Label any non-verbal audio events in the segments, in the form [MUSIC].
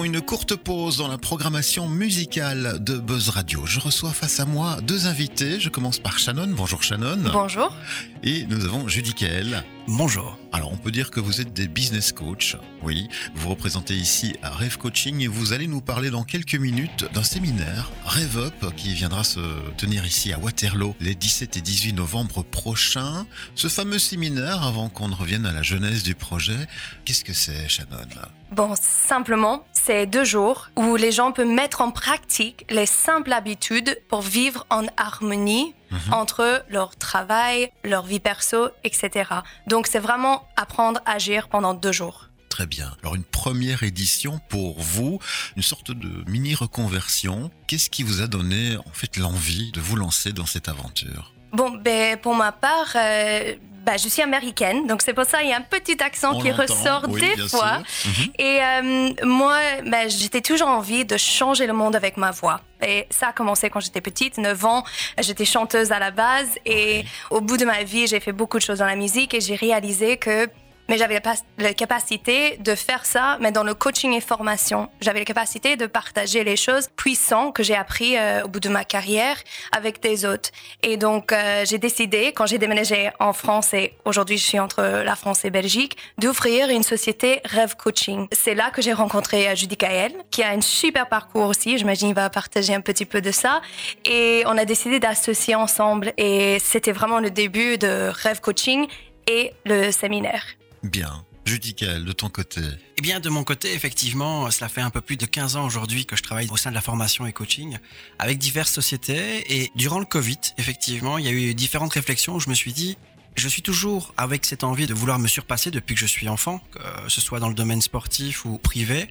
une courte pause dans la programmation musicale de Buzz Radio. Je reçois face à moi deux invités. Je commence par Shannon. Bonjour Shannon. Bonjour. Et nous avons Judy Kael. Bonjour. Alors on peut dire que vous êtes des business coach. Oui, vous représentez ici Rêve Coaching et vous allez nous parler dans quelques minutes d'un séminaire Rêve Up qui viendra se tenir ici à Waterloo les 17 et 18 novembre prochains. Ce fameux séminaire, avant qu'on ne revienne à la genèse du projet, qu'est-ce que c'est Shannon? Bon, simplement, c'est deux jours où les gens peuvent mettre en pratique les simples habitudes pour vivre en harmonie Mhm. entre leur travail, leur vie perso, etc. Donc c'est vraiment apprendre à agir pendant deux jours. Très bien. Alors une première édition pour vous, une sorte de mini reconversion. Qu'est-ce qui vous a donné en fait l'envie de vous lancer dans cette aventure? Bon, ben, pour ma part, euh, ben, je suis américaine, donc c'est pour ça qu'il y a un petit accent On qui ressort oui, des fois. Mhm. Et euh, moi, ben, j'étais toujours envie de changer le monde avec ma voix. Et ça a commencé quand j'étais petite, 9 ans. J'étais chanteuse à la base. Et au bout de ma vie, j'ai fait beaucoup de choses dans la musique et j'ai réalisé que mais j'avais la, capacité de faire ça, mais dans le coaching et formation. J'avais la capacité de partager les choses puissantes que j'ai appris euh, au bout de ma carrière avec des autres. Et donc, euh, j'ai décidé, quand j'ai déménagé en France et aujourd'hui je suis entre la France et Belgique, d'ouvrir une société Rêve Coaching. C'est là que j'ai rencontré euh, Judy Kael, qui a un super parcours aussi. J'imagine qu'il va partager un petit peu de ça. Et on a décidé d'associer ensemble. Et c'était vraiment le début de Rêve Coaching et le séminaire. Bien. Judy Kael, de ton côté. Eh bien, de mon côté, effectivement, cela fait un peu plus de 15 ans aujourd'hui que je travaille au sein de la formation et coaching avec diverses sociétés. Et durant le Covid, effectivement, il y a eu différentes réflexions où je me suis dit, je suis toujours avec cette envie de vouloir me surpasser depuis que je suis enfant, que ce soit dans le domaine sportif ou privé.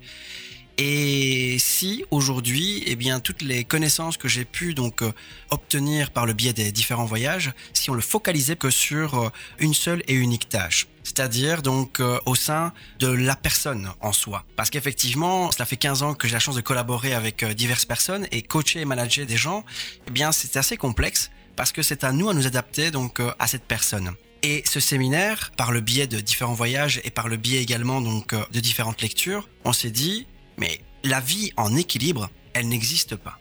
Et si aujourd'hui, eh bien, toutes les connaissances que j'ai pu donc euh, obtenir par le biais des différents voyages, si on le focalisait que sur euh, une seule et unique tâche, c'est-à-dire donc euh, au sein de la personne en soi. Parce qu'effectivement, cela fait 15 ans que j'ai la chance de collaborer avec diverses personnes et coacher et manager des gens, eh bien, c'est assez complexe parce que c'est à nous à nous adapter donc à cette personne. Et ce séminaire, par le biais de différents voyages et par le biais également donc de différentes lectures, on s'est dit, mais la vie en équilibre, elle n'existe pas.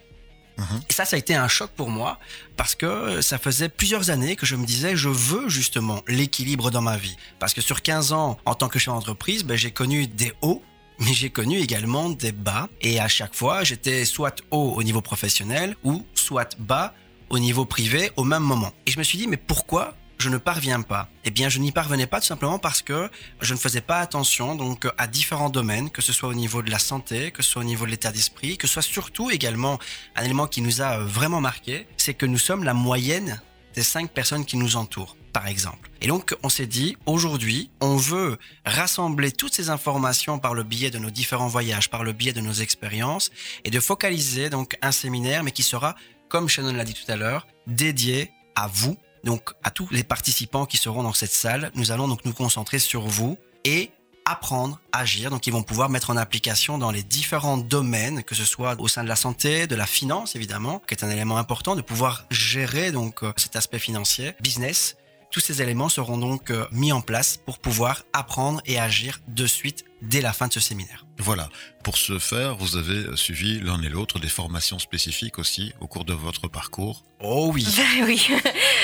Mhm. Et ça, ça a été un choc pour moi parce que ça faisait plusieurs années que je me disais, je veux justement l'équilibre dans ma vie. Parce que sur 15 ans, en tant que chef d'entreprise, ben, j'ai connu des hauts, mais j'ai connu également des bas. Et à chaque fois, j'étais soit haut au niveau professionnel ou soit bas au niveau privé au même moment. Et je me suis dit, mais pourquoi je ne parviens pas Eh bien, je n'y parvenais pas tout simplement parce que je ne faisais pas attention donc à différents domaines, que ce soit au niveau de la santé, que ce soit au niveau de l'état d'esprit, que ce soit surtout également un élément qui nous a euh, vraiment marqué, c'est que nous sommes la moyenne des cinq personnes qui nous entourent, par exemple. Et donc, on s'est dit, aujourd'hui, on veut rassembler toutes ces informations par le biais de nos différents voyages, par le biais de nos expériences, et de focaliser donc un séminaire, mais qui sera, comme Shannon l'a dit tout à l'heure, dédié à vous, donc à tous les participants qui seront dans cette salle. Nous allons donc nous concentrer sur vous et apprendre agir. Donc, ils vont pouvoir mettre en application dans les différents domaines, que ce soit au sein de la santé, de la finance, évidemment, qui est un élément important, de pouvoir gérer donc euh, cet aspect financier, business. Tous ces éléments seront donc euh, mis en place pour pouvoir apprendre et agir de suite dès la fin de ce séminaire. Voilà. Pour ce faire, vous avez suivi l'un et l'autre des formations spécifiques aussi au cours de votre parcours. Oh oui. [LAUGHS] Ben oui.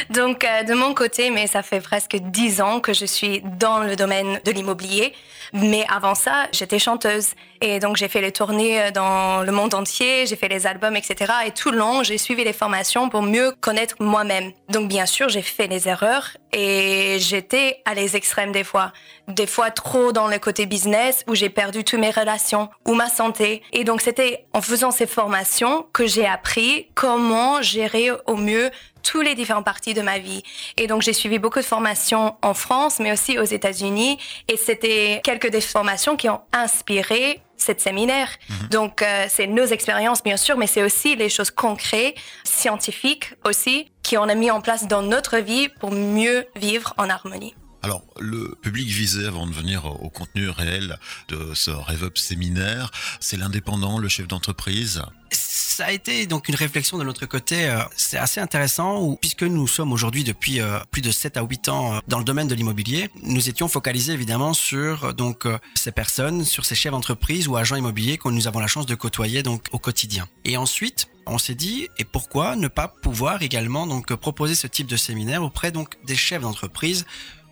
Donc, euh, de mon côté, mais ça fait presque dix ans que je suis dans le domaine de l'immobilier. Mais avant ça, j'étais chanteuse. Et donc, j'ai fait les tournées euh, dans le monde entier, j'ai fait les albums, etc. Et tout le long, j'ai suivi les formations pour mieux connaître moi-même. Donc, bien sûr, j'ai fait des erreurs et j'étais à les extrêmes des fois. Des fois, trop dans le côté business où j'ai perdu toutes mes relations ou ma santé. Et donc, c'était en faisant ces formations que j'ai appris comment gérer au mieux tous les différentes parties de ma vie. Et donc, j'ai suivi beaucoup de formations en France, mais aussi aux États-Unis. Et c'était quelques des formations qui ont inspiré cette séminaire. Donc, euh, c'est nos expériences, bien sûr, mais c'est aussi les choses concrètes, scientifiques aussi, qui on a mis en place dans notre vie pour mieux vivre en harmonie. Alors, le public visé avant de venir au contenu réel de ce Rev Up séminaire, c'est l'indépendant, le chef d'entreprise. ça a été donc une réflexion de notre côté, euh, c'est assez intéressant, puisque nous sommes aujourd'hui depuis euh, plus de 7 à 8 ans euh, dans le domaine de l'immobilier, nous étions focalisés évidemment sur donc ces personnes, sur ces chefs d'entreprise ou agents immobiliers que nous avons la chance de côtoyer donc au quotidien. Et ensuite, on s'est dit et pourquoi ne pas pouvoir également donc proposer ce type de séminaire auprès donc des chefs d'entreprise,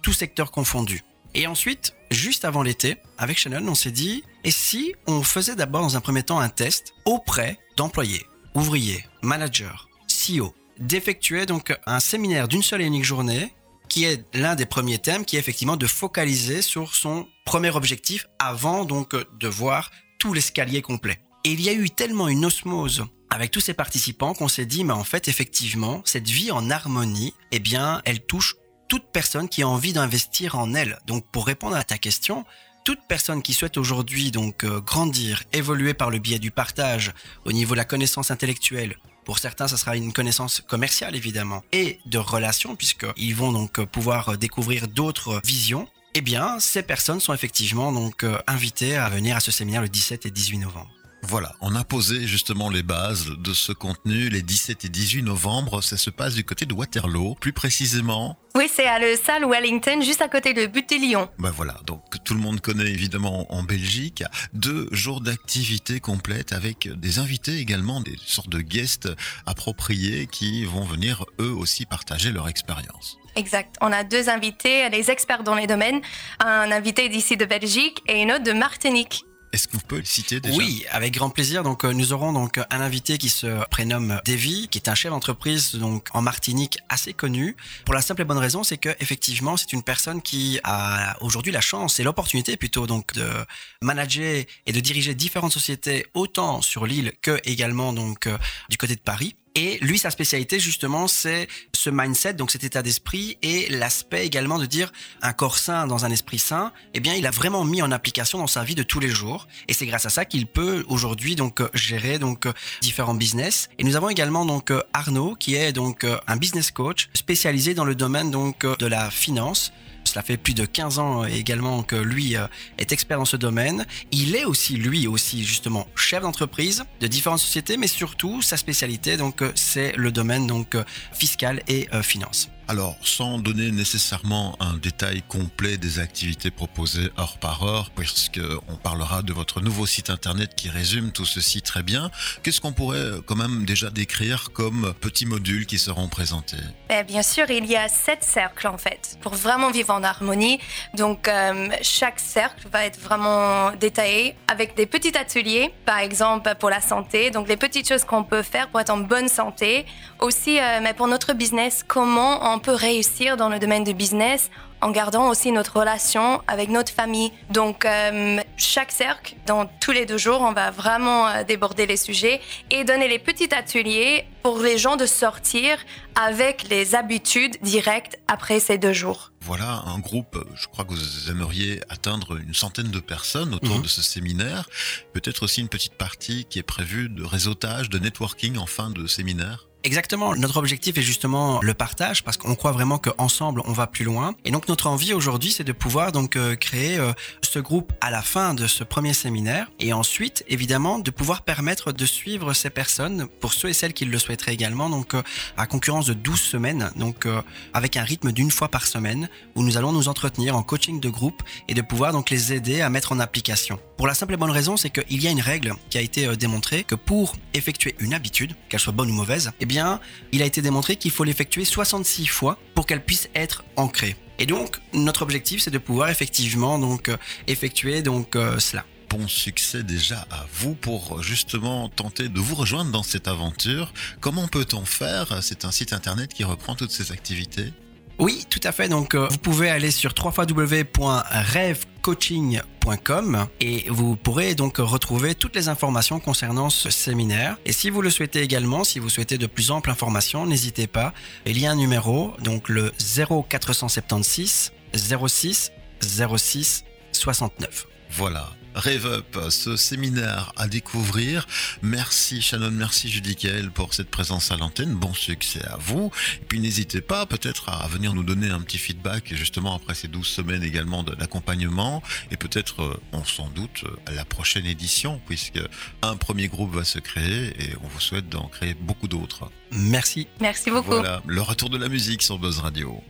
tous secteurs confondus. Et ensuite, juste avant l'été, avec Shannon, on s'est dit, et si on faisait d'abord dans un premier temps un test auprès d'employés, ouvriers, managers, CEO, d'effectuer donc un séminaire d'une seule et unique journée qui est l'un des premiers thèmes, qui est effectivement de focaliser sur son premier objectif avant donc de voir tout l'escalier complet. Et il y a eu tellement une osmose avec tous ces participants qu'on s'est dit, mais en fait, effectivement, cette vie en harmonie, eh bien, elle touche toute personne qui a envie d'investir en elle. Donc pour répondre à ta question, toute personne qui souhaite aujourd'hui donc euh, grandir, évoluer par le biais du partage au niveau de la connaissance intellectuelle, pour certains, ça sera une connaissance commerciale évidemment et de relations puisqu'ils vont donc pouvoir découvrir d'autres visions. Eh bien, ces personnes sont effectivement donc euh, invitées à venir à ce séminaire le 17 et 18 novembre. Voilà, on a posé justement les bases de ce contenu les 17 et 18 novembre. Ça se passe du côté de Waterloo, plus précisément. Oui, c'est à le salle Wellington, juste à côté de Butte Lyon. Ben voilà, donc tout le monde connaît évidemment en Belgique. Deux jours d'activité complète avec des invités également, des sortes de guests appropriés qui vont venir eux aussi partager leur expérience. Exact. On a deux invités, des experts dans les domaines, un invité d'ici de Belgique et une autre de Martinique. Est-ce vous pouvez le citer déjà Oui, avec grand plaisir. Donc, euh, nous aurons donc un invité qui se prénomme Davy, qui est un chef d'entreprise donc en Martinique assez connu. Pour la simple et bonne raison, c'est que effectivement, c'est une personne qui a aujourd'hui la chance et l'opportunité plutôt donc de manager et de diriger différentes sociétés autant sur l'île que également donc euh, du côté de Paris. Et lui, sa spécialité, justement, c'est ce mindset, donc cet état d'esprit et l'aspect également de dire un corps sain dans un esprit sain. Eh bien, il a vraiment mis en application dans sa vie de tous les jours. Et c'est grâce à ça qu'il peut aujourd'hui donc gérer donc différents business. Et nous avons également donc Arnaud, qui est donc un business coach spécialisé dans le domaine donc de la finance cela fait plus de 15 ans euh, également que lui euh, est expert dans ce domaine. Il est aussi, lui aussi, justement, chef d'entreprise de différentes sociétés, mais surtout, sa spécialité, donc, euh, c'est le domaine, fiscal et finance. Alors, sans donner nécessairement un détail complet des activités proposées heure par heure, puisqu'on parlera de votre nouveau site internet qui résume tout ceci très bien, qu'est-ce qu'on pourrait quand même déjà décrire comme petits modules qui seront présentés? Eh Bien sûr, il y a sept cercles en fait, pour vraiment vivre en harmonie. Donc, euh, chaque cercle va être vraiment détaillé avec des petits ateliers, par exemple pour la santé, donc les petites choses qu'on peut faire pour être en bonne santé. Aussi, euh, mais pour notre business, comment on on peut réussir dans le domaine du business en gardant aussi notre relation avec notre famille. Donc, euh, chaque cercle, dans tous les deux jours, on va vraiment euh, déborder les sujets et donner les petits ateliers pour les gens de sortir avec les habitudes directes après ces deux jours. Voilà un groupe, je crois que vous aimeriez atteindre une centaine de personnes autour mhm. de ce séminaire. Peut-être aussi une petite partie qui est prévue de réseautage, de networking en fin de séminaire. Exactement. Notre objectif est justement le partage parce qu'on croit vraiment qu'ensemble on va plus loin. Et donc notre envie aujourd'hui, c'est de pouvoir donc euh, créer euh, ce groupe à la fin de ce premier séminaire et ensuite évidemment de pouvoir permettre de suivre ces personnes pour ceux et celles qui le souhaiteraient également donc euh, à concurrence de 12 semaines donc avec un rythme d'une fois par semaine où nous allons nous entretenir en coaching de groupe et de pouvoir donc les aider à mettre en application. Pour la simple et bonne raison, c'est qu'il y a une règle qui a été démontrée que pour effectuer une habitude, qu'elle soit bonne ou mauvaise, eh il a été démontré qu'il faut l'effectuer 66 fois pour qu'elle puisse être ancrée. Et donc, notre objectif, c'est de pouvoir effectivement donc euh, effectuer donc euh, cela bon succès déjà à vous pour justement tenter de vous rejoindre dans cette aventure. Comment peut-on faire? C'est un site internet qui reprend toutes ces activités oui, tout à fait. Donc, euh, vous pouvez aller sur www.rêvecoaching.com et vous pourrez donc retrouver toutes les informations concernant ce séminaire. Et si vous le souhaitez également, si vous souhaitez de plus amples informations, n'hésitez pas. Il y a un numéro, donc le 0476 06 06 69. Voilà. Rêve Up, ce séminaire à découvrir. Merci Shannon, merci Judy Kael pour cette présence à l'antenne. Bon succès à vous. Et puis n'hésitez pas peut-être à venir nous donner un petit feedback justement après ces 12 semaines également d'accompagnement et peut-être, euh, on s'en doute, à la prochaine édition puisque un premier groupe va se créer et on vous souhaite d'en créer beaucoup d'autres. Merci. Merci beaucoup. Voilà, le retour de la musique sur Buzz Radio.